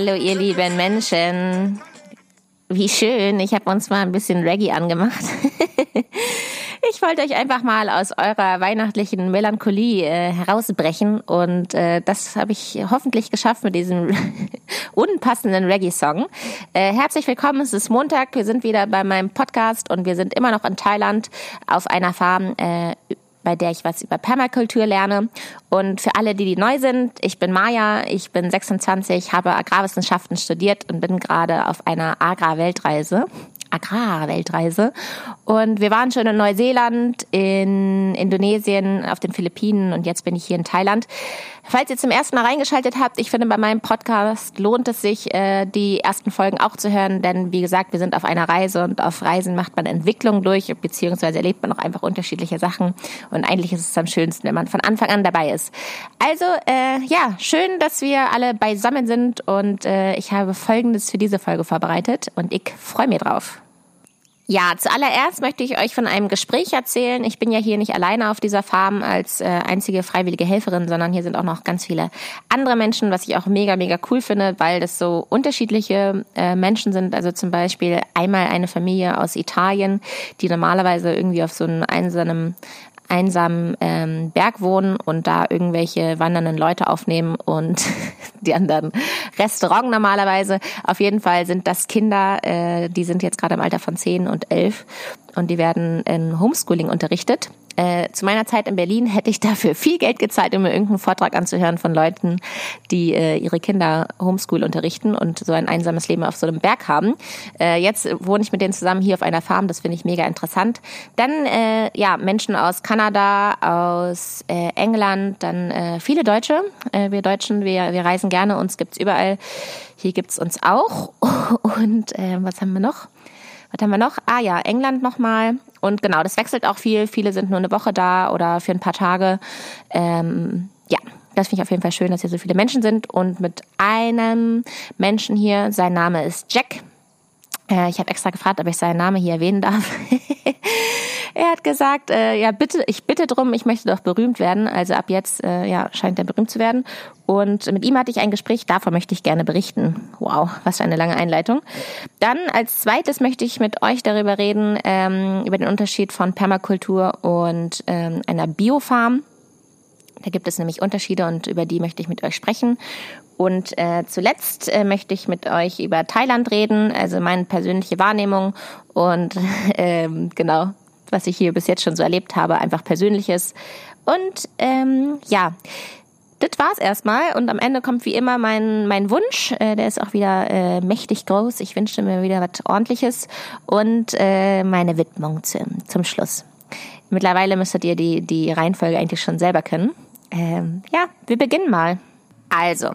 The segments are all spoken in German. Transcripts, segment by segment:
Hallo ihr lieben Menschen. Wie schön, ich habe uns mal ein bisschen Reggae angemacht. ich wollte euch einfach mal aus eurer weihnachtlichen Melancholie äh, herausbrechen und äh, das habe ich hoffentlich geschafft mit diesem unpassenden Reggae-Song. Äh, herzlich willkommen, es ist Montag, wir sind wieder bei meinem Podcast und wir sind immer noch in Thailand auf einer Farm äh, bei der ich was über Permakultur lerne. Und für alle, die, die neu sind, ich bin Maja, ich bin 26, habe Agrarwissenschaften studiert und bin gerade auf einer Agrarweltreise. Agrarweltreise. Und wir waren schon in Neuseeland, in Indonesien, auf den Philippinen und jetzt bin ich hier in Thailand. Falls ihr zum ersten Mal reingeschaltet habt, ich finde, bei meinem Podcast lohnt es sich, äh, die ersten Folgen auch zu hören, denn wie gesagt, wir sind auf einer Reise und auf Reisen macht man Entwicklung durch, beziehungsweise erlebt man auch einfach unterschiedliche Sachen und eigentlich ist es am schönsten, wenn man von Anfang an dabei ist. Also, äh, ja, schön, dass wir alle beisammen sind und äh, ich habe Folgendes für diese Folge vorbereitet und ich freue mich drauf. Ja, zuallererst möchte ich euch von einem Gespräch erzählen. Ich bin ja hier nicht alleine auf dieser Farm als äh, einzige freiwillige Helferin, sondern hier sind auch noch ganz viele andere Menschen, was ich auch mega, mega cool finde, weil das so unterschiedliche äh, Menschen sind. Also zum Beispiel einmal eine Familie aus Italien, die normalerweise irgendwie auf so einem einsamen einsamen ähm, Berg wohnen und da irgendwelche wandernden Leute aufnehmen und die anderen Restaurant normalerweise. Auf jeden Fall sind das Kinder, äh, die sind jetzt gerade im Alter von zehn und elf und die werden in Homeschooling unterrichtet. Äh, zu meiner Zeit in Berlin hätte ich dafür viel Geld gezahlt, um mir irgendeinen Vortrag anzuhören von Leuten, die äh, ihre Kinder Homeschool unterrichten und so ein einsames Leben auf so einem Berg haben. Äh, jetzt wohne ich mit denen zusammen hier auf einer Farm, das finde ich mega interessant. Dann äh, ja Menschen aus Kanada, aus äh, England, dann äh, viele Deutsche. Äh, wir Deutschen, wir, wir reisen gerne, uns gibt's überall. Hier gibt's uns auch. Und äh, was haben wir noch? Was haben wir noch? Ah ja, England nochmal. Und genau, das wechselt auch viel. Viele sind nur eine Woche da oder für ein paar Tage. Ähm, ja, das finde ich auf jeden Fall schön, dass hier so viele Menschen sind. Und mit einem Menschen hier, sein Name ist Jack. Äh, ich habe extra gefragt, ob ich seinen Namen hier erwähnen darf. er hat gesagt, äh, ja bitte, ich bitte drum, ich möchte doch berühmt werden. Also ab jetzt äh, ja scheint er berühmt zu werden. Und mit ihm hatte ich ein Gespräch, davon möchte ich gerne berichten. Wow, was für eine lange Einleitung. Dann als zweites möchte ich mit euch darüber reden, ähm, über den Unterschied von Permakultur und ähm, einer Biofarm. Da gibt es nämlich Unterschiede und über die möchte ich mit euch sprechen. Und äh, zuletzt äh, möchte ich mit euch über Thailand reden, also meine persönliche Wahrnehmung und ähm, genau, was ich hier bis jetzt schon so erlebt habe, einfach persönliches. Und ähm, ja, das war's erstmal. Und am Ende kommt wie immer mein, mein Wunsch. Äh, der ist auch wieder äh, mächtig groß. Ich wünsche mir wieder was ordentliches. Und äh, meine Widmung zum, zum Schluss. Mittlerweile müsstet ihr die, die Reihenfolge eigentlich schon selber kennen. Ähm, ja, wir beginnen mal. Also,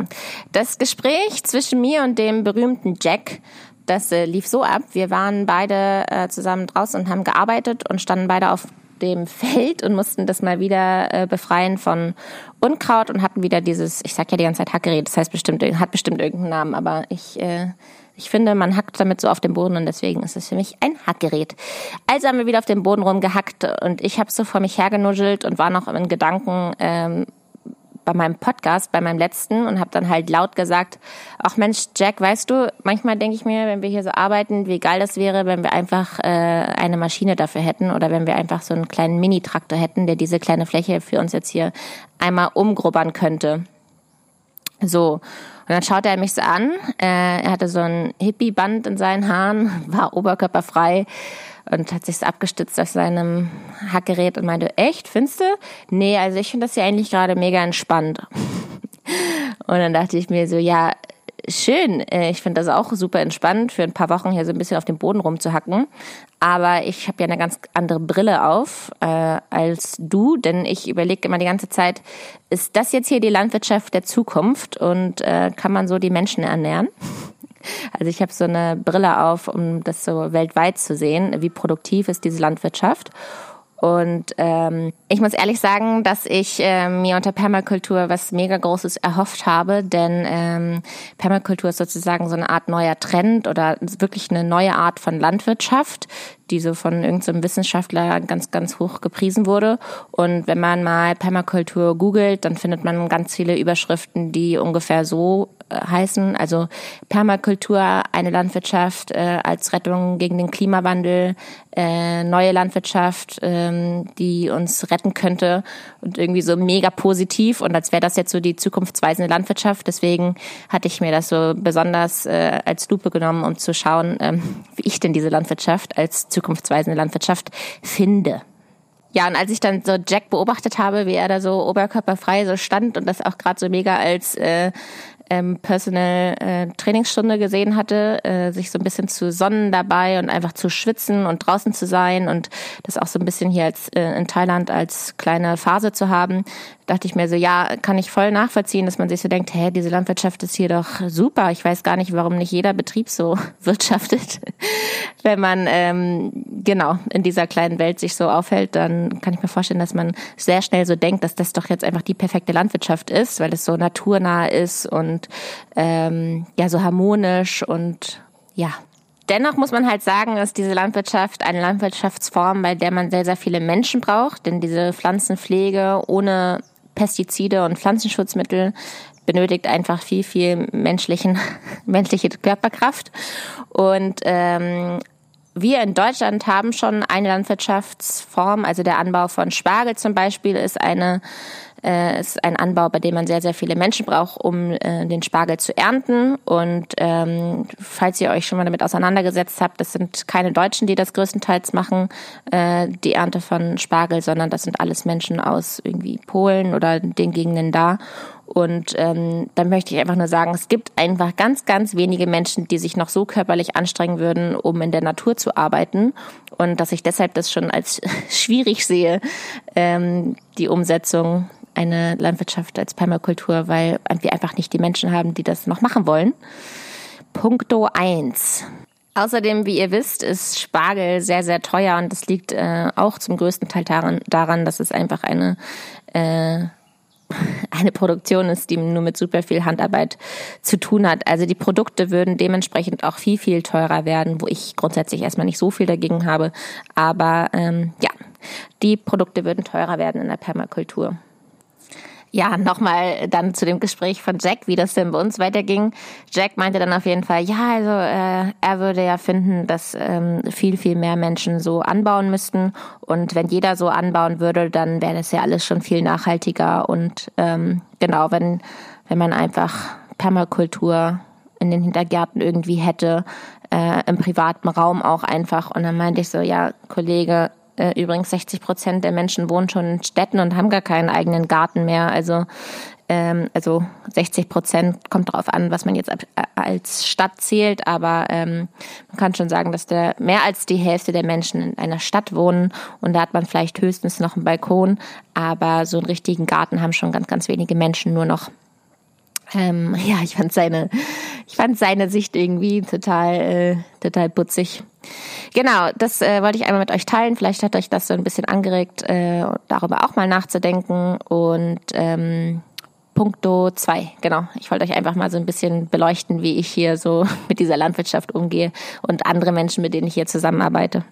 das Gespräch zwischen mir und dem berühmten Jack, das äh, lief so ab. Wir waren beide äh, zusammen draußen und haben gearbeitet und standen beide auf dem Feld und mussten das mal wieder äh, befreien von Unkraut und hatten wieder dieses, ich sag ja die ganze Zeit Hackgerät, das heißt bestimmt, hat bestimmt irgendeinen Namen, aber ich, äh, ich finde, man hackt damit so auf dem Boden und deswegen ist es für mich ein Hackgerät. Also haben wir wieder auf dem Boden rumgehackt und ich habe so vor mich hergenuschelt und war noch in Gedanken, ähm, bei meinem Podcast, bei meinem letzten und habe dann halt laut gesagt, ach Mensch, Jack, weißt du, manchmal denke ich mir, wenn wir hier so arbeiten, wie geil das wäre, wenn wir einfach äh, eine Maschine dafür hätten oder wenn wir einfach so einen kleinen Mini-Traktor hätten, der diese kleine Fläche für uns jetzt hier einmal umgrubbern könnte. So. Und dann schaute er mich so an. Äh, er hatte so ein Hippie-Band in seinen Haaren, war oberkörperfrei und hat sich abgestützt auf seinem Hackgerät und meinte, echt, findest du? Nee, also ich finde das ja eigentlich gerade mega entspannt. Und dann dachte ich mir so, ja, schön. Äh, ich finde das auch super entspannt, für ein paar Wochen hier so ein bisschen auf dem Boden rumzuhacken. Aber ich habe ja eine ganz andere Brille auf äh, als du, denn ich überlege immer die ganze Zeit, ist das jetzt hier die Landwirtschaft der Zukunft und äh, kann man so die Menschen ernähren? Also ich habe so eine Brille auf, um das so weltweit zu sehen, wie produktiv ist diese Landwirtschaft. Und ähm, ich muss ehrlich sagen, dass ich äh, mir unter Permakultur was mega Großes erhofft habe, denn ähm, Permakultur ist sozusagen so eine Art neuer Trend oder wirklich eine neue Art von Landwirtschaft, die so von irgendeinem so Wissenschaftler ganz, ganz hoch gepriesen wurde. Und wenn man mal Permakultur googelt, dann findet man ganz viele Überschriften, die ungefähr so heißen. Also Permakultur, eine Landwirtschaft äh, als Rettung gegen den Klimawandel, äh, neue Landwirtschaft, ähm, die uns retten könnte und irgendwie so mega positiv und als wäre das jetzt so die zukunftsweisende Landwirtschaft. Deswegen hatte ich mir das so besonders äh, als Lupe genommen, um zu schauen, ähm, wie ich denn diese Landwirtschaft als zukunftsweisende Landwirtschaft finde. Ja, und als ich dann so Jack beobachtet habe, wie er da so oberkörperfrei so stand und das auch gerade so mega als äh, ähm, Personal äh, Trainingsstunde gesehen hatte, äh, sich so ein bisschen zu sonnen dabei und einfach zu schwitzen und draußen zu sein und das auch so ein bisschen hier als äh, in Thailand als kleine Phase zu haben, dachte ich mir so, ja, kann ich voll nachvollziehen, dass man sich so denkt, hä, diese Landwirtschaft ist hier doch super. Ich weiß gar nicht, warum nicht jeder Betrieb so wirtschaftet. Wenn man ähm, genau in dieser kleinen Welt sich so aufhält, dann kann ich mir vorstellen, dass man sehr schnell so denkt, dass das doch jetzt einfach die perfekte Landwirtschaft ist, weil es so naturnah ist und ähm, ja so harmonisch und ja Dennoch muss man halt sagen, ist diese Landwirtschaft eine Landwirtschaftsform, bei der man sehr, sehr viele Menschen braucht, denn diese Pflanzenpflege ohne Pestizide und Pflanzenschutzmittel benötigt einfach viel, viel menschlichen, menschliche Körperkraft. Und ähm, wir in Deutschland haben schon eine Landwirtschaftsform, also der Anbau von Spargel zum Beispiel ist eine äh, ist ein Anbau, bei dem man sehr, sehr viele Menschen braucht, um äh, den Spargel zu ernten. Und ähm, falls ihr euch schon mal damit auseinandergesetzt habt, das sind keine Deutschen, die das größtenteils machen, äh, die Ernte von Spargel, sondern das sind alles Menschen aus irgendwie Polen oder den Gegenden da. Und ähm, dann möchte ich einfach nur sagen, es gibt einfach ganz, ganz wenige Menschen, die sich noch so körperlich anstrengen würden, um in der Natur zu arbeiten. Und dass ich deshalb das schon als schwierig sehe, ähm, die Umsetzung eine Landwirtschaft als Permakultur, weil wir einfach nicht die Menschen haben, die das noch machen wollen. Punkto eins. Außerdem, wie ihr wisst, ist Spargel sehr, sehr teuer und das liegt äh, auch zum größten Teil daran, daran dass es einfach eine, äh, eine Produktion ist, die nur mit super viel Handarbeit zu tun hat. Also die Produkte würden dementsprechend auch viel, viel teurer werden, wo ich grundsätzlich erstmal nicht so viel dagegen habe. Aber ähm, ja, die Produkte würden teurer werden in der Permakultur. Ja, nochmal dann zu dem Gespräch von Jack, wie das denn bei uns weiterging. Jack meinte dann auf jeden Fall, ja, also äh, er würde ja finden, dass ähm, viel, viel mehr Menschen so anbauen müssten. Und wenn jeder so anbauen würde, dann wäre das ja alles schon viel nachhaltiger. Und ähm, genau, wenn, wenn man einfach Permakultur in den Hintergärten irgendwie hätte, äh, im privaten Raum auch einfach. Und dann meinte ich so, ja, Kollege, äh, übrigens 60 Prozent der Menschen wohnen schon in Städten und haben gar keinen eigenen Garten mehr. Also ähm, also 60 Prozent kommt darauf an, was man jetzt als Stadt zählt, aber ähm, man kann schon sagen, dass der mehr als die Hälfte der Menschen in einer Stadt wohnen und da hat man vielleicht höchstens noch einen Balkon, aber so einen richtigen Garten haben schon ganz, ganz wenige Menschen nur noch. Ähm, ja, ich fand seine, ich fand seine Sicht irgendwie total, äh, total putzig. Genau, das äh, wollte ich einmal mit euch teilen. Vielleicht hat euch das so ein bisschen angeregt, äh, darüber auch mal nachzudenken. Und ähm, Punkto zwei, genau. Ich wollte euch einfach mal so ein bisschen beleuchten, wie ich hier so mit dieser Landwirtschaft umgehe und andere Menschen, mit denen ich hier zusammenarbeite.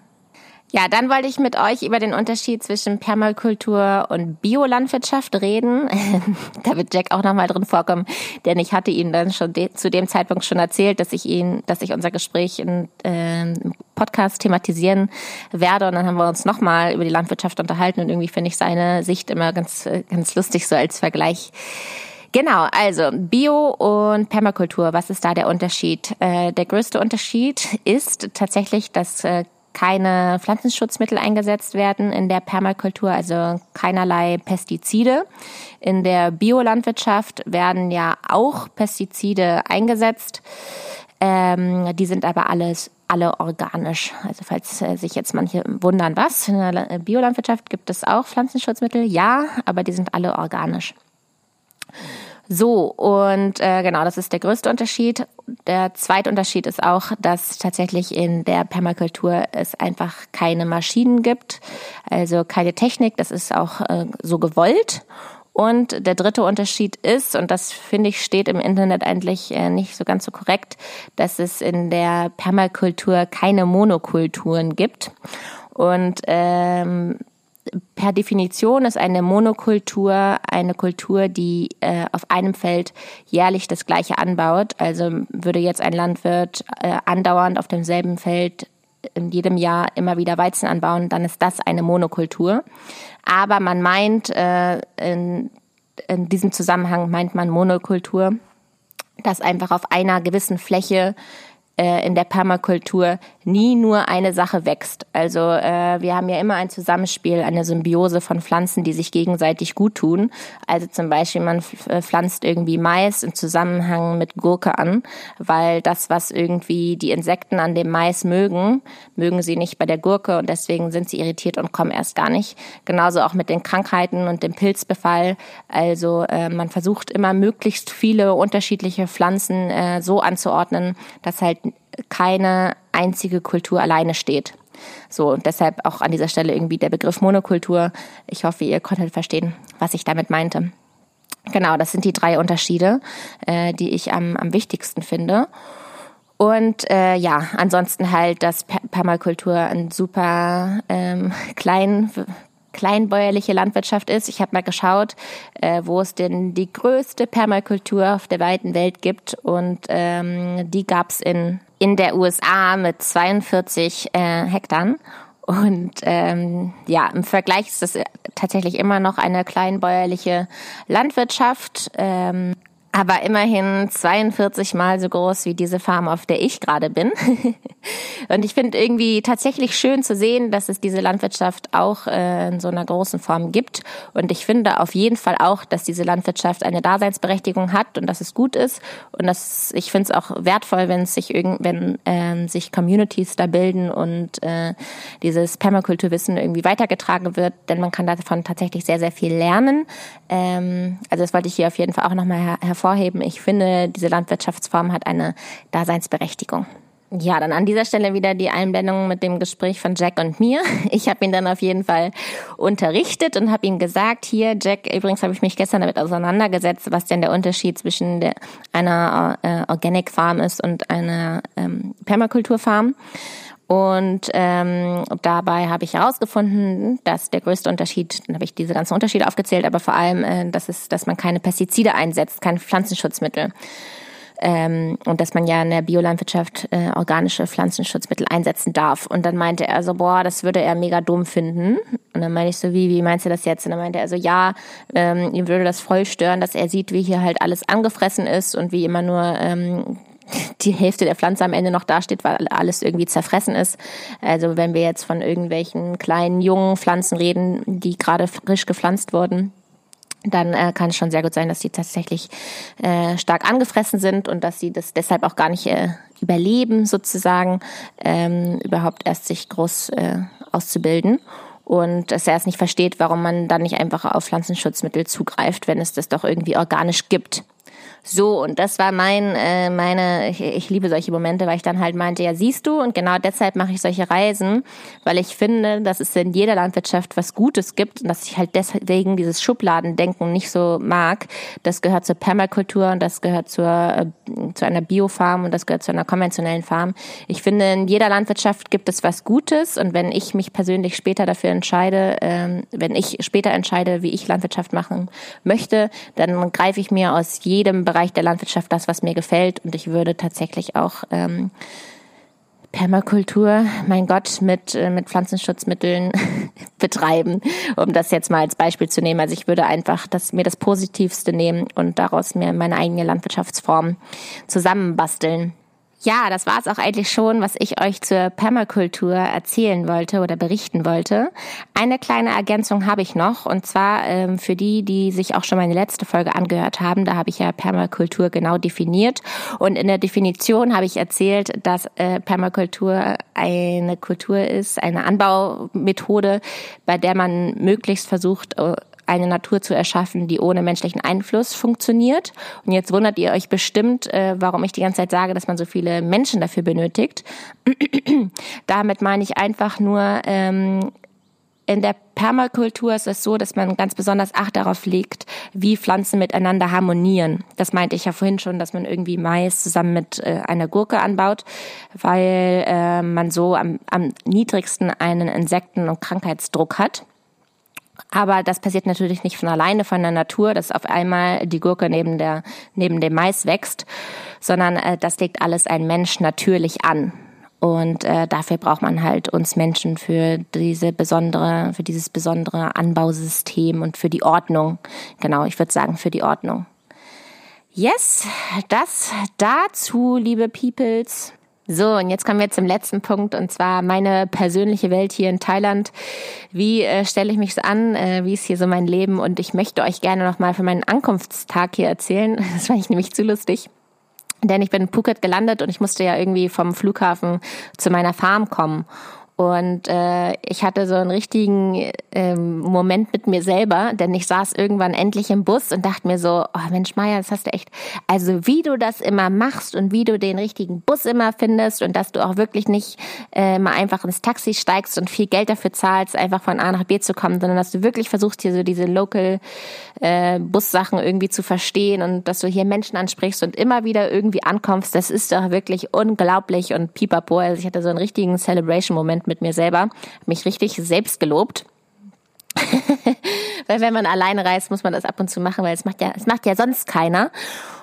Ja, dann wollte ich mit euch über den Unterschied zwischen Permakultur und Biolandwirtschaft reden. da wird Jack auch nochmal drin vorkommen, denn ich hatte Ihnen dann schon de zu dem Zeitpunkt schon erzählt, dass ich ihn, dass ich unser Gespräch in, äh, im Podcast thematisieren werde. Und dann haben wir uns nochmal über die Landwirtschaft unterhalten und irgendwie finde ich seine Sicht immer ganz, ganz lustig so als Vergleich. Genau, also Bio und Permakultur, was ist da der Unterschied? Äh, der größte Unterschied ist tatsächlich, dass äh, keine Pflanzenschutzmittel eingesetzt werden in der Permakultur, also keinerlei Pestizide. In der Biolandwirtschaft werden ja auch Pestizide eingesetzt. Ähm, die sind aber alles alle organisch. Also falls äh, sich jetzt manche wundern, was in der Biolandwirtschaft gibt es auch Pflanzenschutzmittel? Ja, aber die sind alle organisch. So, und äh, genau, das ist der größte Unterschied. Der zweite Unterschied ist auch, dass tatsächlich in der Permakultur es einfach keine Maschinen gibt, also keine Technik, das ist auch äh, so gewollt. Und der dritte Unterschied ist, und das finde ich steht im Internet eigentlich äh, nicht so ganz so korrekt, dass es in der Permakultur keine Monokulturen gibt. Und ähm, per Definition ist eine Monokultur eine Kultur, die äh, auf einem Feld jährlich das gleiche anbaut. Also würde jetzt ein Landwirt äh, andauernd auf demselben Feld in jedem Jahr immer wieder Weizen anbauen, dann ist das eine Monokultur. Aber man meint, äh, in, in diesem Zusammenhang meint man Monokultur, dass einfach auf einer gewissen Fläche äh, in der Permakultur nie nur eine Sache wächst. Also äh, wir haben ja immer ein Zusammenspiel, eine Symbiose von Pflanzen, die sich gegenseitig gut tun. Also zum Beispiel man äh, pflanzt irgendwie Mais im Zusammenhang mit Gurke an, weil das, was irgendwie die Insekten an dem Mais mögen, mögen sie nicht bei der Gurke und deswegen sind sie irritiert und kommen erst gar nicht. Genauso auch mit den Krankheiten und dem Pilzbefall. Also äh, man versucht immer möglichst viele unterschiedliche Pflanzen äh, so anzuordnen, dass halt keine einzige Kultur alleine steht. So, und deshalb auch an dieser Stelle irgendwie der Begriff Monokultur. Ich hoffe, ihr konntet verstehen, was ich damit meinte. Genau, das sind die drei Unterschiede, äh, die ich am, am wichtigsten finde. Und äh, ja, ansonsten halt, dass Permakultur ein super ähm, klein kleinbäuerliche Landwirtschaft ist. Ich habe mal geschaut, äh, wo es denn die größte Permakultur auf der weiten Welt gibt und ähm, die gab's in in der USA mit 42 äh, Hektar. Und ähm, ja, im Vergleich ist das tatsächlich immer noch eine kleinbäuerliche Landwirtschaft. Ähm, aber immerhin 42 mal so groß wie diese Farm, auf der ich gerade bin. und ich finde irgendwie tatsächlich schön zu sehen, dass es diese Landwirtschaft auch äh, in so einer großen Form gibt. Und ich finde auf jeden Fall auch, dass diese Landwirtschaft eine Daseinsberechtigung hat und dass es gut ist. Und dass ich finde es auch wertvoll, wenn es sich irgend, wenn äh, sich Communities da bilden und äh, dieses Permakulturwissen irgendwie weitergetragen wird, denn man kann davon tatsächlich sehr, sehr viel lernen. Ähm, also das wollte ich hier auf jeden Fall auch nochmal her hervorheben. Ich finde, diese Landwirtschaftsform hat eine Daseinsberechtigung. Ja, dann an dieser Stelle wieder die Einblendung mit dem Gespräch von Jack und mir. Ich habe ihn dann auf jeden Fall unterrichtet und habe ihm gesagt, hier, Jack, übrigens habe ich mich gestern damit auseinandergesetzt, was denn der Unterschied zwischen der, einer äh, Organic Farm ist und einer ähm, Permakultur Farm. Und ähm, dabei habe ich herausgefunden, dass der größte Unterschied, dann habe ich diese ganzen Unterschiede aufgezählt, aber vor allem, äh, dass es, dass man keine Pestizide einsetzt, keine Pflanzenschutzmittel. Ähm, und dass man ja in der Biolandwirtschaft äh, organische Pflanzenschutzmittel einsetzen darf. Und dann meinte er so, boah, das würde er mega dumm finden. Und dann meinte ich so, wie, wie meinst du das jetzt? Und dann meinte er so, ja, ähm, ihm würde das voll stören, dass er sieht, wie hier halt alles angefressen ist und wie immer nur ähm, die Hälfte der Pflanze am Ende noch dasteht, weil alles irgendwie zerfressen ist. Also wenn wir jetzt von irgendwelchen kleinen, jungen Pflanzen reden, die gerade frisch gepflanzt wurden, dann äh, kann es schon sehr gut sein, dass die tatsächlich äh, stark angefressen sind und dass sie das deshalb auch gar nicht äh, überleben, sozusagen, ähm, überhaupt erst sich groß äh, auszubilden. Und dass er es nicht versteht, warum man dann nicht einfach auf Pflanzenschutzmittel zugreift, wenn es das doch irgendwie organisch gibt. So, und das war mein, äh, meine, ich, ich liebe solche Momente, weil ich dann halt meinte, ja, siehst du, und genau deshalb mache ich solche Reisen, weil ich finde, dass es in jeder Landwirtschaft was Gutes gibt und dass ich halt deswegen dieses Schubladendenken nicht so mag. Das gehört zur Permakultur und das gehört zur, äh, zu einer Biofarm und das gehört zu einer konventionellen Farm. Ich finde, in jeder Landwirtschaft gibt es was Gutes und wenn ich mich persönlich später dafür entscheide, ähm, wenn ich später entscheide, wie ich Landwirtschaft machen möchte, dann greife ich mir aus jedem Bereich der Landwirtschaft das, was mir gefällt. Und ich würde tatsächlich auch ähm, Permakultur, mein Gott, mit, äh, mit Pflanzenschutzmitteln betreiben, um das jetzt mal als Beispiel zu nehmen. Also ich würde einfach das, mir das Positivste nehmen und daraus mir meine eigene Landwirtschaftsform zusammenbasteln. Ja, das war es auch eigentlich schon, was ich euch zur Permakultur erzählen wollte oder berichten wollte. Eine kleine Ergänzung habe ich noch und zwar ähm, für die, die sich auch schon meine letzte Folge angehört haben. Da habe ich ja Permakultur genau definiert und in der Definition habe ich erzählt, dass äh, Permakultur eine Kultur ist, eine Anbaumethode, bei der man möglichst versucht, äh, eine Natur zu erschaffen, die ohne menschlichen Einfluss funktioniert. Und jetzt wundert ihr euch bestimmt, äh, warum ich die ganze Zeit sage, dass man so viele Menschen dafür benötigt. Damit meine ich einfach nur, ähm, in der Permakultur ist es so, dass man ganz besonders Acht darauf legt, wie Pflanzen miteinander harmonieren. Das meinte ich ja vorhin schon, dass man irgendwie Mais zusammen mit äh, einer Gurke anbaut, weil äh, man so am, am niedrigsten einen Insekten- und Krankheitsdruck hat. Aber das passiert natürlich nicht von alleine von der Natur, dass auf einmal die Gurke neben der neben dem Mais wächst, sondern äh, das legt alles ein Mensch natürlich an. Und äh, dafür braucht man halt uns Menschen für diese besondere, für dieses besondere Anbausystem und für die Ordnung. Genau, ich würde sagen für die Ordnung. Yes, das dazu, liebe Peoples. So, und jetzt kommen wir zum letzten Punkt, und zwar meine persönliche Welt hier in Thailand. Wie äh, stelle ich mich an? Äh, wie ist hier so mein Leben? Und ich möchte euch gerne nochmal für meinen Ankunftstag hier erzählen. Das fand ich nämlich zu lustig. Denn ich bin in Phuket gelandet und ich musste ja irgendwie vom Flughafen zu meiner Farm kommen. Und äh, ich hatte so einen richtigen ähm, Moment mit mir selber, denn ich saß irgendwann endlich im Bus und dachte mir so, oh Mensch, Maya, das hast du echt. Also wie du das immer machst und wie du den richtigen Bus immer findest und dass du auch wirklich nicht äh, mal einfach ins Taxi steigst und viel Geld dafür zahlst, einfach von A nach B zu kommen, sondern dass du wirklich versuchst, hier so diese Local äh, Bussachen irgendwie zu verstehen und dass du hier Menschen ansprichst und immer wieder irgendwie ankommst. Das ist doch wirklich unglaublich und pipapo. Also ich hatte so einen richtigen Celebration-Moment mit mir selber, mich richtig selbst gelobt. weil wenn man alleine reist, muss man das ab und zu machen, weil es macht ja, es macht ja sonst keiner.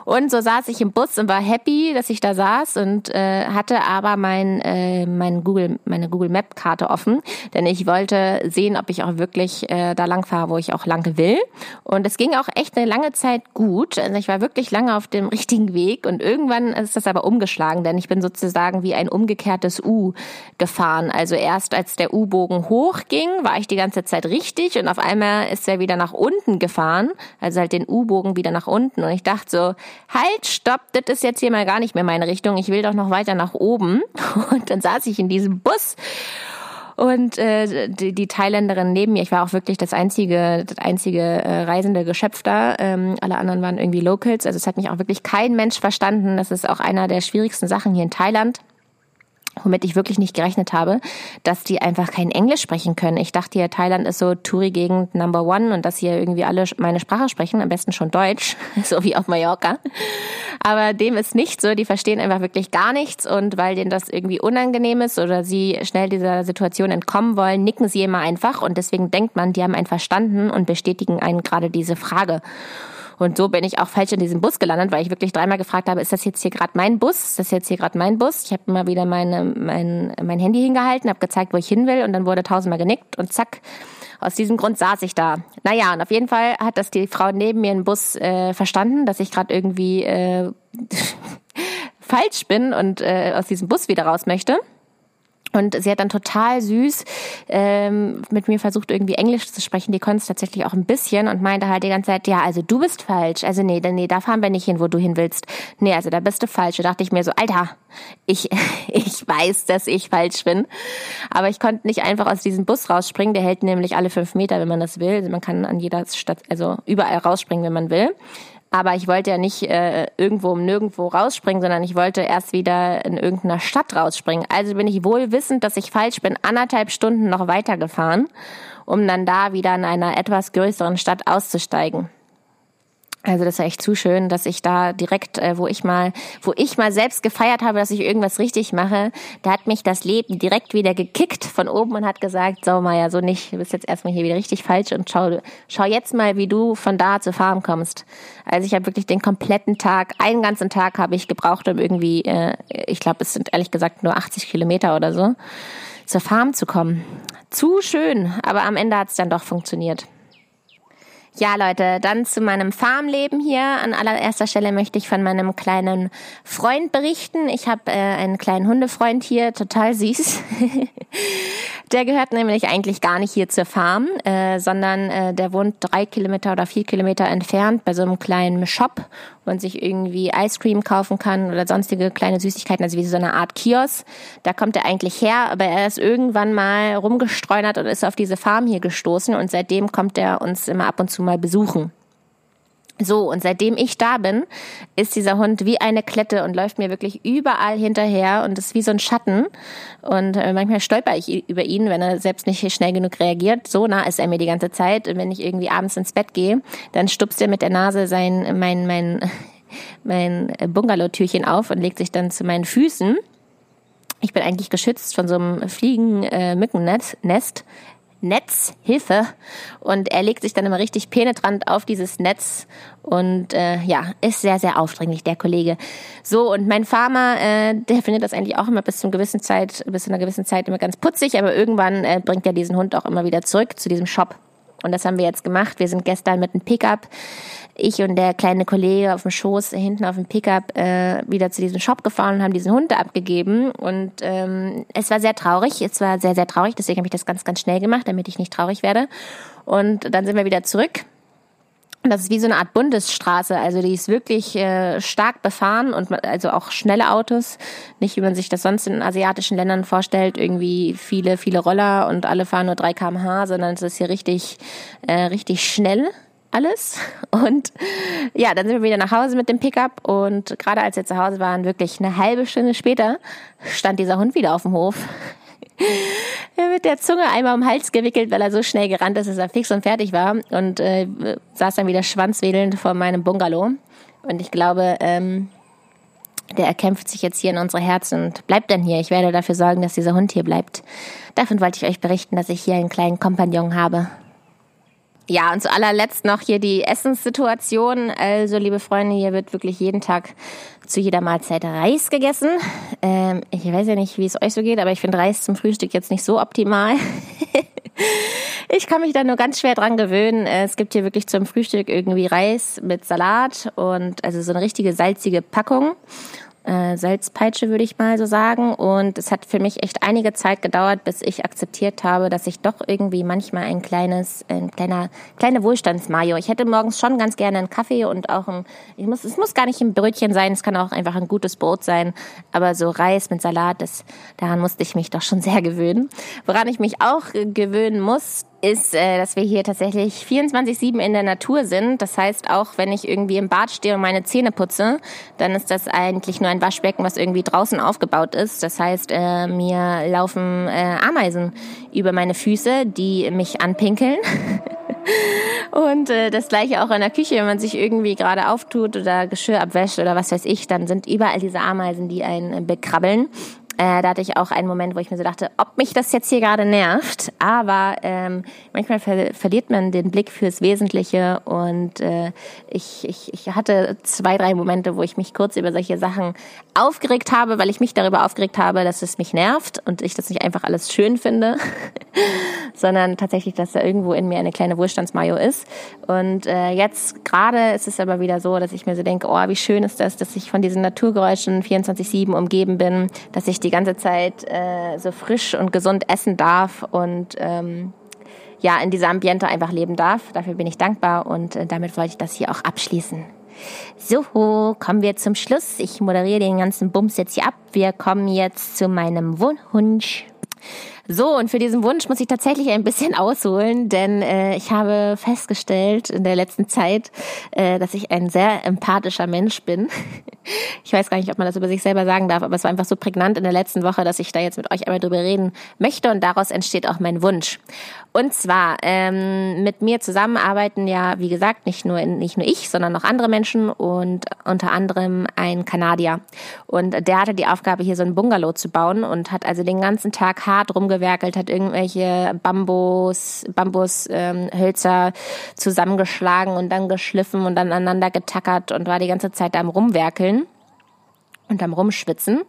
Und so saß ich im Bus und war happy, dass ich da saß und äh, hatte aber mein, äh, mein Google, meine Google Map Karte offen, denn ich wollte sehen, ob ich auch wirklich äh, da lang fahre, wo ich auch lang will. Und es ging auch echt eine lange Zeit gut. Also ich war wirklich lange auf dem richtigen Weg und irgendwann ist das aber umgeschlagen, denn ich bin sozusagen wie ein umgekehrtes U gefahren. Also erst als der U-Bogen hochging, war ich die ganze Zeit richtig und auf einmal ist er wieder nach unten gefahren, also halt den U-Bogen wieder nach unten. Und ich dachte so, halt, stopp, das ist jetzt hier mal gar nicht mehr meine Richtung, ich will doch noch weiter nach oben. Und dann saß ich in diesem Bus und äh, die, die Thailänderin neben mir, ich war auch wirklich das einzige, das einzige äh, reisende Geschöpf da. Ähm, alle anderen waren irgendwie Locals. Also es hat mich auch wirklich kein Mensch verstanden. Das ist auch einer der schwierigsten Sachen hier in Thailand womit ich wirklich nicht gerechnet habe, dass die einfach kein Englisch sprechen können. Ich dachte ja, Thailand ist so Touri-Gegend Number One und dass hier irgendwie alle meine Sprache sprechen, am besten schon Deutsch, so wie auf Mallorca. Aber dem ist nicht so, die verstehen einfach wirklich gar nichts und weil denen das irgendwie unangenehm ist oder sie schnell dieser Situation entkommen wollen, nicken sie immer einfach und deswegen denkt man, die haben einen verstanden und bestätigen einen gerade diese Frage. Und so bin ich auch falsch in diesem Bus gelandet, weil ich wirklich dreimal gefragt habe, ist das jetzt hier gerade mein Bus? Ist das jetzt hier gerade mein Bus? Ich habe immer wieder meine, mein, mein Handy hingehalten, habe gezeigt, wo ich hin will und dann wurde tausendmal genickt und zack, aus diesem Grund saß ich da. Naja, und auf jeden Fall hat das die Frau neben mir im Bus äh, verstanden, dass ich gerade irgendwie äh, falsch bin und äh, aus diesem Bus wieder raus möchte. Und sie hat dann total süß ähm, mit mir versucht, irgendwie Englisch zu sprechen. Die konnte es tatsächlich auch ein bisschen und meinte halt die ganze Zeit, ja, also du bist falsch. Also nee, nee, da fahren wir nicht hin, wo du hin willst. Nee, also da bist du falsch. Da dachte ich mir so, Alter, ich, ich weiß, dass ich falsch bin. Aber ich konnte nicht einfach aus diesem Bus rausspringen. Der hält nämlich alle fünf Meter, wenn man das will. Also man kann an jeder Stadt, also überall rausspringen, wenn man will. Aber ich wollte ja nicht äh, irgendwo um nirgendwo rausspringen, sondern ich wollte erst wieder in irgendeiner Stadt rausspringen. Also bin ich wohl wissend, dass ich falsch bin, anderthalb Stunden noch weitergefahren, um dann da wieder in einer etwas größeren Stadt auszusteigen. Also das war echt zu schön, dass ich da direkt, äh, wo ich mal, wo ich mal selbst gefeiert habe, dass ich irgendwas richtig mache, da hat mich das Leben direkt wieder gekickt von oben und hat gesagt, so Maja, so nicht, du bist jetzt erstmal hier wieder richtig falsch und schau, schau jetzt mal, wie du von da zur Farm kommst. Also ich habe wirklich den kompletten Tag, einen ganzen Tag habe ich gebraucht, um irgendwie, äh, ich glaube, es sind ehrlich gesagt nur 80 Kilometer oder so, zur Farm zu kommen. Zu schön, aber am Ende hat es dann doch funktioniert. Ja, Leute, dann zu meinem Farmleben hier. An allererster Stelle möchte ich von meinem kleinen Freund berichten. Ich habe äh, einen kleinen Hundefreund hier, total süß. der gehört nämlich eigentlich gar nicht hier zur Farm, äh, sondern äh, der wohnt drei Kilometer oder vier Kilometer entfernt bei so einem kleinen Shop man sich irgendwie Ice Cream kaufen kann oder sonstige kleine Süßigkeiten, also wie so eine Art Kiosk. Da kommt er eigentlich her, aber er ist irgendwann mal rumgestreunert und ist auf diese Farm hier gestoßen und seitdem kommt er uns immer ab und zu mal besuchen. So, und seitdem ich da bin, ist dieser Hund wie eine Klette und läuft mir wirklich überall hinterher und ist wie so ein Schatten. Und äh, manchmal stolper ich über ihn, wenn er selbst nicht schnell genug reagiert. So nah ist er mir die ganze Zeit. Und wenn ich irgendwie abends ins Bett gehe, dann stupst er mit der Nase sein, mein, mein, mein Bungalow-Türchen auf und legt sich dann zu meinen Füßen. Ich bin eigentlich geschützt von so einem Fliegen-Mückennest. Netz, Hilfe. Und er legt sich dann immer richtig penetrant auf dieses Netz und äh, ja, ist sehr, sehr aufdringlich, der Kollege. So, und mein Farmer, äh, der findet das eigentlich auch immer bis zum gewissen Zeit, bis zu einer gewissen Zeit immer ganz putzig, aber irgendwann äh, bringt er diesen Hund auch immer wieder zurück zu diesem Shop. Und das haben wir jetzt gemacht. Wir sind gestern mit einem Pickup, ich und der kleine Kollege auf dem Schoß hinten auf dem Pickup äh, wieder zu diesem Shop gefahren und haben diesen Hund abgegeben. Und ähm, es war sehr traurig. Es war sehr, sehr traurig. Deswegen habe ich das ganz, ganz schnell gemacht, damit ich nicht traurig werde. Und dann sind wir wieder zurück das ist wie so eine Art Bundesstraße, also die ist wirklich äh, stark befahren und also auch schnelle Autos, nicht wie man sich das sonst in asiatischen Ländern vorstellt, irgendwie viele, viele Roller und alle fahren nur 3 kmh, sondern es ist hier richtig, äh, richtig schnell alles. Und ja, dann sind wir wieder nach Hause mit dem Pickup. Und gerade als wir zu Hause waren, wirklich eine halbe Stunde später, stand dieser Hund wieder auf dem Hof mit der Zunge einmal um den Hals gewickelt, weil er so schnell gerannt ist, dass er fix und fertig war und äh, saß dann wieder schwanzwedelnd vor meinem Bungalow. Und ich glaube, ähm, der erkämpft sich jetzt hier in unsere Herzen und bleibt dann hier. Ich werde dafür sorgen, dass dieser Hund hier bleibt. Davon wollte ich euch berichten, dass ich hier einen kleinen Kompagnon habe. Ja, und zu allerletzt noch hier die Essenssituation. Also, liebe Freunde, hier wird wirklich jeden Tag zu jeder Mahlzeit Reis gegessen. Ähm, ich weiß ja nicht, wie es euch so geht, aber ich finde Reis zum Frühstück jetzt nicht so optimal. ich kann mich da nur ganz schwer dran gewöhnen. Es gibt hier wirklich zum Frühstück irgendwie Reis mit Salat und also so eine richtige salzige Packung äh, Salzpeitsche, würde ich mal so sagen. Und es hat für mich echt einige Zeit gedauert, bis ich akzeptiert habe, dass ich doch irgendwie manchmal ein kleines, ein kleiner, kleine Wohlstandsmayo. Ich hätte morgens schon ganz gerne einen Kaffee und auch ein, ich muss, es muss gar nicht ein Brötchen sein, es kann auch einfach ein gutes Brot sein. Aber so Reis mit Salat, das, daran musste ich mich doch schon sehr gewöhnen. Woran ich mich auch gewöhnen muss, ist, äh, dass wir hier tatsächlich 24-7 in der Natur sind. Das heißt, auch wenn ich irgendwie im Bad stehe und meine Zähne putze, dann ist das eigentlich nur ein Waschbecken, was irgendwie draußen aufgebaut ist. Das heißt, äh, mir laufen äh, Ameisen über meine Füße, die mich anpinkeln. Und äh, das gleiche auch in der Küche, wenn man sich irgendwie gerade auftut oder Geschirr abwäscht oder was weiß ich, dann sind überall diese Ameisen, die einen bekrabbeln. Äh, da hatte ich auch einen Moment, wo ich mir so dachte, ob mich das jetzt hier gerade nervt. Aber ähm, manchmal ver verliert man den Blick fürs Wesentliche und äh, ich, ich, ich hatte zwei, drei Momente, wo ich mich kurz über solche Sachen aufgeregt habe, weil ich mich darüber aufgeregt habe, dass es mich nervt und ich das nicht einfach alles schön finde, sondern tatsächlich, dass da irgendwo in mir eine kleine Wohlstandsmayo ist. Und äh, jetzt gerade ist es aber wieder so, dass ich mir so denke, oh, wie schön ist das, dass ich von diesen Naturgeräuschen 24-7 umgeben bin, dass ich die die ganze Zeit äh, so frisch und gesund essen darf und ähm, ja, in dieser Ambiente einfach leben darf. Dafür bin ich dankbar und äh, damit wollte ich das hier auch abschließen. So, kommen wir zum Schluss. Ich moderiere den ganzen Bums jetzt hier ab. Wir kommen jetzt zu meinem Wunsch. So, und für diesen Wunsch muss ich tatsächlich ein bisschen ausholen, denn äh, ich habe festgestellt in der letzten Zeit, äh, dass ich ein sehr empathischer Mensch bin. Ich weiß gar nicht, ob man das über sich selber sagen darf, aber es war einfach so prägnant in der letzten Woche, dass ich da jetzt mit euch einmal drüber reden möchte und daraus entsteht auch mein Wunsch. Und zwar ähm, mit mir zusammenarbeiten ja, wie gesagt, nicht nur nicht nur ich, sondern noch andere Menschen und unter anderem ein Kanadier. Und der hatte die Aufgabe, hier so ein Bungalow zu bauen und hat also den ganzen Tag hart rumgewerkelt, hat irgendwelche Bambus, Bambushölzer ähm, zusammengeschlagen und dann geschliffen und dann aneinander getackert und war die ganze Zeit am Rumwerkeln und am Rumschwitzen.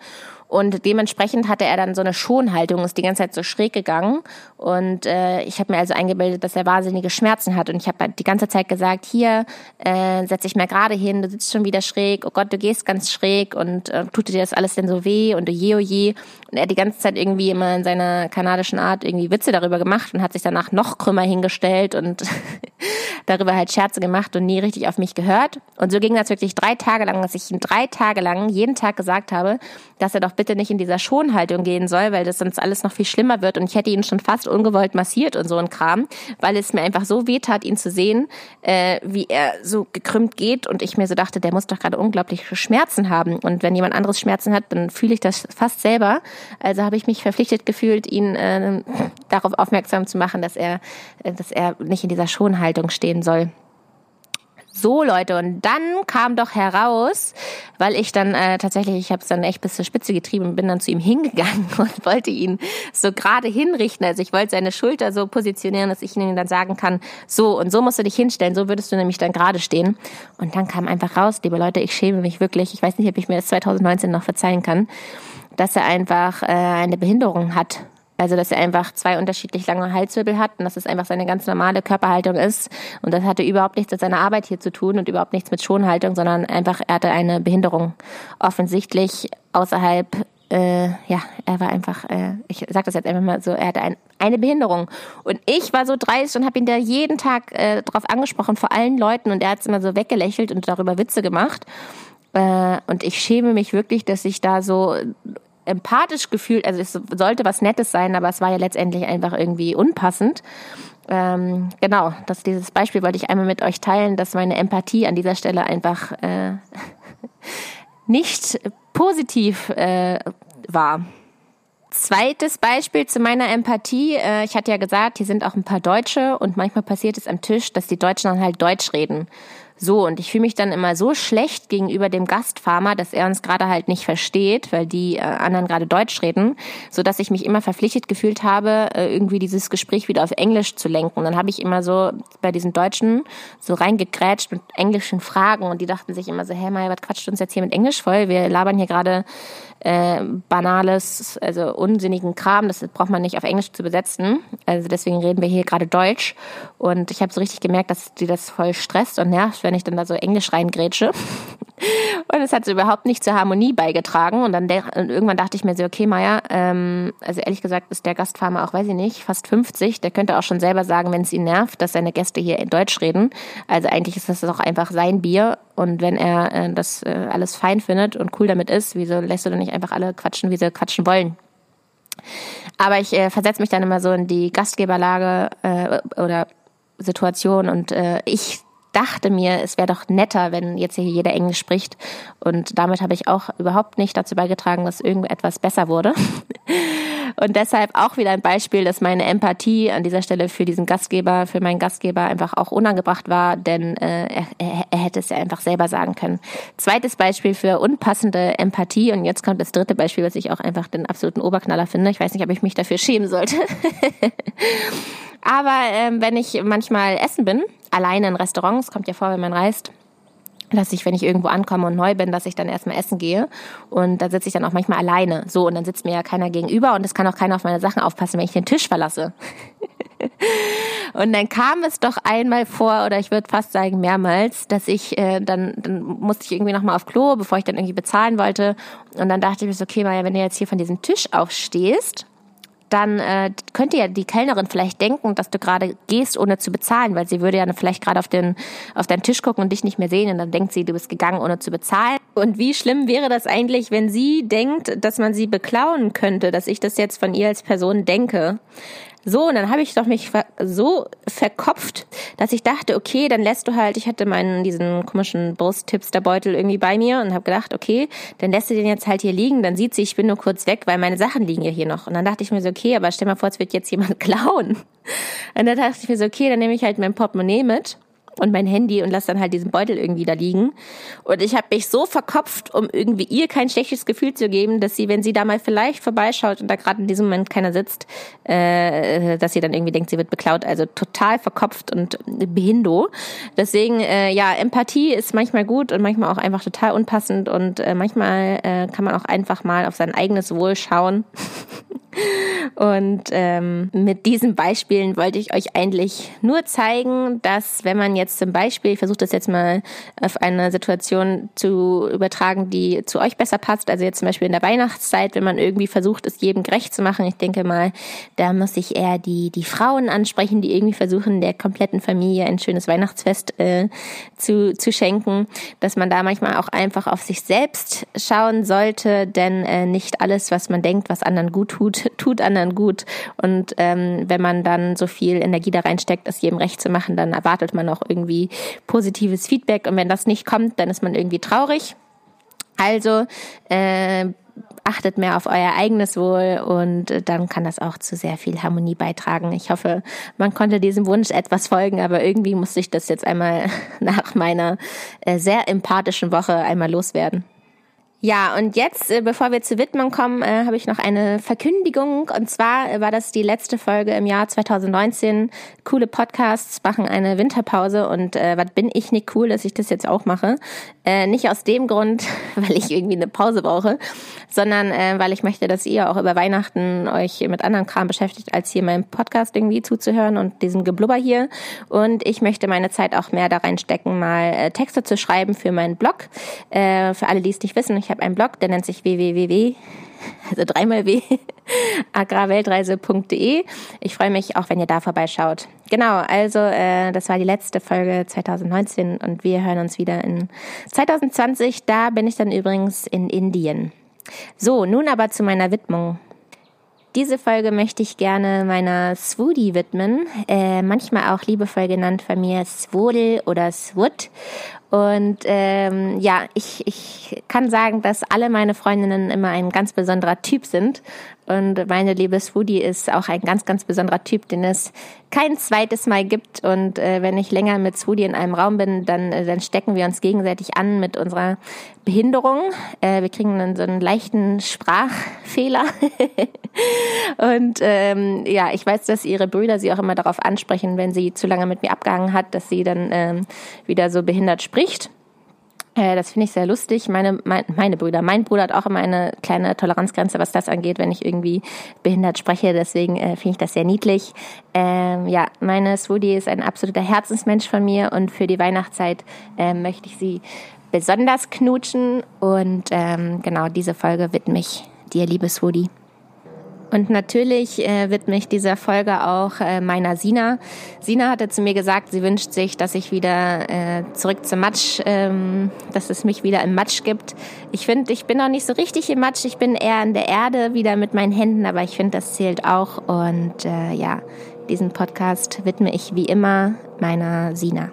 Und dementsprechend hatte er dann so eine Schonhaltung, ist die ganze Zeit so schräg gegangen. Und äh, ich habe mir also eingebildet, dass er wahnsinnige Schmerzen hat. Und ich habe die ganze Zeit gesagt, hier, äh, setz dich mal gerade hin, du sitzt schon wieder schräg, oh Gott, du gehst ganz schräg und äh, tut dir das alles denn so weh und oje, oje. Und er hat die ganze Zeit irgendwie immer in seiner kanadischen Art irgendwie Witze darüber gemacht und hat sich danach noch krümmer hingestellt und darüber halt Scherze gemacht und nie richtig auf mich gehört. Und so ging das wirklich drei Tage lang, dass ich ihm drei Tage lang jeden Tag gesagt habe, dass er doch bitte nicht in dieser Schonhaltung gehen soll, weil das sonst alles noch viel schlimmer wird und ich hätte ihn schon fast ungewollt massiert und so ein Kram, weil es mir einfach so weh tat, ihn zu sehen, äh, wie er so gekrümmt geht und ich mir so dachte, der muss doch gerade unglaubliche Schmerzen haben und wenn jemand anderes Schmerzen hat, dann fühle ich das fast selber. Also habe ich mich verpflichtet gefühlt, ihn äh, darauf aufmerksam zu machen, dass er, äh, dass er nicht in dieser Schonhaltung stehen soll. So Leute, und dann kam doch heraus, weil ich dann äh, tatsächlich, ich habe es dann echt bis zur Spitze getrieben und bin dann zu ihm hingegangen und wollte ihn so gerade hinrichten. Also ich wollte seine Schulter so positionieren, dass ich ihm dann sagen kann, so und so musst du dich hinstellen, so würdest du nämlich dann gerade stehen. Und dann kam einfach raus, liebe Leute, ich schäme mich wirklich, ich weiß nicht, ob ich mir das 2019 noch verzeihen kann, dass er einfach äh, eine Behinderung hat also, dass er einfach zwei unterschiedlich lange Halswirbel hat und dass es einfach seine ganz normale Körperhaltung ist. Und das hatte überhaupt nichts mit seiner Arbeit hier zu tun und überhaupt nichts mit Schonhaltung, sondern einfach, er hatte eine Behinderung offensichtlich außerhalb äh, ja, er war einfach, äh, ich sag das jetzt einfach mal so, er hatte ein, eine Behinderung. Und ich war so dreist und habe ihn da jeden Tag äh, drauf angesprochen, vor allen Leuten. Und er hat es immer so weggelächelt und darüber Witze gemacht. Äh, und ich schäme mich wirklich, dass ich da so empathisch gefühlt, also es sollte was Nettes sein, aber es war ja letztendlich einfach irgendwie unpassend. Ähm, genau, das, dieses Beispiel wollte ich einmal mit euch teilen, dass meine Empathie an dieser Stelle einfach äh, nicht positiv äh, war. Zweites Beispiel zu meiner Empathie. Äh, ich hatte ja gesagt, hier sind auch ein paar Deutsche und manchmal passiert es am Tisch, dass die Deutschen dann halt Deutsch reden. So, und ich fühle mich dann immer so schlecht gegenüber dem Gastfarmer, dass er uns gerade halt nicht versteht, weil die äh, anderen gerade Deutsch reden, so dass ich mich immer verpflichtet gefühlt habe, äh, irgendwie dieses Gespräch wieder auf Englisch zu lenken. Und dann habe ich immer so bei diesen Deutschen so reingegrätscht mit englischen Fragen und die dachten sich immer so, hä, mal, was quatscht uns jetzt hier mit Englisch voll? Wir labern hier gerade äh, banales, also unsinnigen Kram. Das braucht man nicht auf Englisch zu besetzen. Also deswegen reden wir hier gerade Deutsch. Und ich habe so richtig gemerkt, dass die das voll stresst und nervt, wenn ich dann da so Englisch reingrätsche. Und es hat so überhaupt nicht zur Harmonie beigetragen. Und dann und irgendwann dachte ich mir so, okay, Maya, ähm, also ehrlich gesagt ist der Gastfarmer auch, weiß ich nicht, fast 50. Der könnte auch schon selber sagen, wenn es ihn nervt, dass seine Gäste hier in Deutsch reden. Also eigentlich ist das auch einfach sein Bier. Und wenn er äh, das äh, alles fein findet und cool damit ist, wieso lässt du dann nicht einfach alle quatschen, wie sie quatschen wollen? Aber ich äh, versetze mich dann immer so in die Gastgeberlage äh, oder Situation und äh, ich dachte mir, es wäre doch netter, wenn jetzt hier jeder Englisch spricht. Und damit habe ich auch überhaupt nicht dazu beigetragen, dass irgendetwas besser wurde. Und deshalb auch wieder ein Beispiel, dass meine Empathie an dieser Stelle für diesen Gastgeber, für meinen Gastgeber einfach auch unangebracht war, denn äh, er, er hätte es ja einfach selber sagen können. Zweites Beispiel für unpassende Empathie und jetzt kommt das dritte Beispiel, was ich auch einfach den absoluten Oberknaller finde. Ich weiß nicht, ob ich mich dafür schämen sollte. Aber ähm, wenn ich manchmal essen bin, alleine in Restaurants, kommt ja vor, wenn man reist, dass ich, wenn ich irgendwo ankomme und neu bin, dass ich dann erstmal essen gehe. Und da sitze ich dann auch manchmal alleine. So, und dann sitzt mir ja keiner gegenüber und es kann auch keiner auf meine Sachen aufpassen, wenn ich den Tisch verlasse. und dann kam es doch einmal vor, oder ich würde fast sagen mehrmals, dass ich äh, dann, dann musste ich irgendwie nochmal auf Klo, bevor ich dann irgendwie bezahlen wollte. Und dann dachte ich mir so, okay, Maja, wenn du jetzt hier von diesem Tisch aufstehst, dann äh, könnte ja die Kellnerin vielleicht denken, dass du gerade gehst, ohne zu bezahlen, weil sie würde ja vielleicht gerade auf den auf deinen Tisch gucken und dich nicht mehr sehen und dann denkt sie, du bist gegangen, ohne zu bezahlen. Und wie schlimm wäre das eigentlich, wenn sie denkt, dass man sie beklauen könnte, dass ich das jetzt von ihr als Person denke? So, und dann habe ich doch mich so verkopft, dass ich dachte, okay, dann lässt du halt, ich hatte meinen, diesen komischen Brusttipster-Beutel irgendwie bei mir und habe gedacht, okay, dann lässt du den jetzt halt hier liegen, dann sieht sie, ich bin nur kurz weg, weil meine Sachen liegen ja hier noch. Und dann dachte ich mir so, okay, aber stell mal vor, es wird jetzt jemand klauen. Und dann dachte ich mir so, okay, dann nehme ich halt mein Portemonnaie mit und mein Handy und lasse dann halt diesen Beutel irgendwie da liegen. Und ich habe mich so verkopft, um irgendwie ihr kein schlechtes Gefühl zu geben, dass sie, wenn sie da mal vielleicht vorbeischaut und da gerade in diesem Moment keiner sitzt, äh, dass sie dann irgendwie denkt, sie wird beklaut. Also total verkopft und behindo. Deswegen, äh, ja, Empathie ist manchmal gut und manchmal auch einfach total unpassend und äh, manchmal äh, kann man auch einfach mal auf sein eigenes Wohl schauen. Und ähm, mit diesen Beispielen wollte ich euch eigentlich nur zeigen, dass wenn man jetzt zum Beispiel, ich versuche das jetzt mal auf eine Situation zu übertragen, die zu euch besser passt, also jetzt zum Beispiel in der Weihnachtszeit, wenn man irgendwie versucht, es jedem gerecht zu machen, ich denke mal, da muss ich eher die, die Frauen ansprechen, die irgendwie versuchen, der kompletten Familie ein schönes Weihnachtsfest äh, zu, zu schenken, dass man da manchmal auch einfach auf sich selbst schauen sollte, denn äh, nicht alles, was man denkt, was anderen gut tut, tut anderen gut. Und ähm, wenn man dann so viel Energie da reinsteckt, es jedem recht zu machen, dann erwartet man auch irgendwie positives Feedback. Und wenn das nicht kommt, dann ist man irgendwie traurig. Also äh, achtet mehr auf euer eigenes Wohl und äh, dann kann das auch zu sehr viel Harmonie beitragen. Ich hoffe, man konnte diesem Wunsch etwas folgen, aber irgendwie musste ich das jetzt einmal nach meiner äh, sehr empathischen Woche einmal loswerden. Ja, und jetzt, äh, bevor wir zur Widmung kommen, äh, habe ich noch eine Verkündigung. Und zwar äh, war das die letzte Folge im Jahr 2019. Coole Podcasts machen eine Winterpause. Und äh, was bin ich nicht cool, dass ich das jetzt auch mache? Äh, nicht aus dem Grund, weil ich irgendwie eine Pause brauche, sondern äh, weil ich möchte, dass ihr auch über Weihnachten euch mit anderen Kram beschäftigt, als hier meinem Podcast irgendwie zuzuhören und diesem Geblubber hier. Und ich möchte meine Zeit auch mehr da reinstecken, mal äh, Texte zu schreiben für meinen Blog. Äh, für alle, die es nicht wissen, ich habe einen Blog, der nennt sich www also dreimal w, agrarweltreise.de. Ich freue mich auch, wenn ihr da vorbeischaut. Genau, also äh, das war die letzte Folge 2019 und wir hören uns wieder in 2020. Da bin ich dann übrigens in Indien. So, nun aber zu meiner Widmung. Diese Folge möchte ich gerne meiner Swoody widmen, äh, manchmal auch liebevoll genannt von mir Swodel oder Swud. Und ähm, ja, ich, ich kann sagen, dass alle meine Freundinnen immer ein ganz besonderer Typ sind. Und meine liebe Swoody ist auch ein ganz, ganz besonderer Typ, den es kein zweites Mal gibt. Und äh, wenn ich länger mit Swoody in einem Raum bin, dann, äh, dann stecken wir uns gegenseitig an mit unserer Behinderung. Äh, wir kriegen dann so einen leichten Sprachfehler. und ähm, ja, ich weiß, dass ihre Brüder sie auch immer darauf ansprechen, wenn sie zu lange mit mir abgehangen hat, dass sie dann ähm, wieder so behindert spricht spricht. Äh, das finde ich sehr lustig. Meine, mein, meine Brüder, mein Bruder hat auch immer eine kleine Toleranzgrenze, was das angeht, wenn ich irgendwie behindert spreche. Deswegen äh, finde ich das sehr niedlich. Ähm, ja, meine Swoody ist ein absoluter Herzensmensch von mir und für die Weihnachtszeit äh, möchte ich sie besonders knutschen. Und ähm, genau diese Folge widme ich dir, liebe Swoody. Und natürlich äh, widme ich dieser Folge auch äh, meiner Sina. Sina hatte zu mir gesagt, sie wünscht sich, dass ich wieder äh, zurück zum Matsch, ähm, dass es mich wieder im Matsch gibt. Ich finde, ich bin noch nicht so richtig im Matsch. Ich bin eher in der Erde wieder mit meinen Händen, aber ich finde, das zählt auch. Und äh, ja, diesen Podcast widme ich wie immer meiner Sina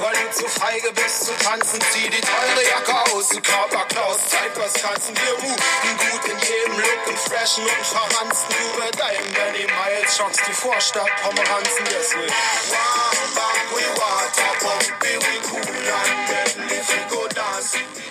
weil du zu feige bist zu tanzen. Zieh die teure Jacke aus, du Körperklaus, Zeit was tanzen. Wir rufen gut in jedem Look und freshen und verranzen. Du mit deinem Benny Miles schockst die Vorstadt Pomeranzen. Yes, we wow, we were top of, we cool and deadly, we go dancing.